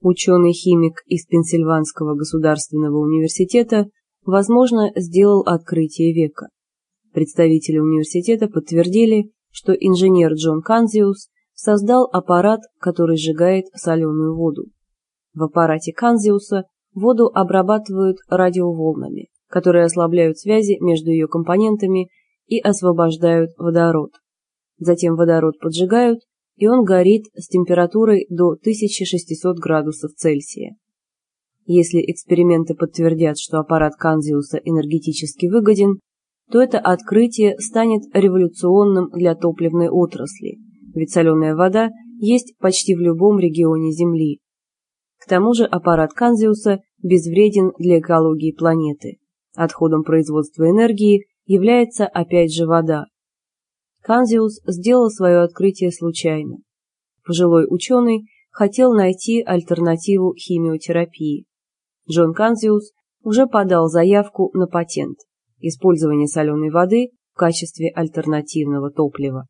ученый-химик из Пенсильванского государственного университета, возможно, сделал открытие века. Представители университета подтвердили, что инженер Джон Канзиус создал аппарат, который сжигает соленую воду. В аппарате Канзиуса воду обрабатывают радиоволнами, которые ослабляют связи между ее компонентами и освобождают водород. Затем водород поджигают, и он горит с температурой до 1600 градусов Цельсия. Если эксперименты подтвердят, что аппарат Канзиуса энергетически выгоден, то это открытие станет революционным для топливной отрасли, ведь соленая вода есть почти в любом регионе Земли. К тому же аппарат Канзиуса безвреден для экологии планеты. Отходом производства энергии является опять же вода. Канзиус сделал свое открытие случайно. Пожилой ученый хотел найти альтернативу химиотерапии. Джон Канзиус уже подал заявку на патент – использование соленой воды в качестве альтернативного топлива.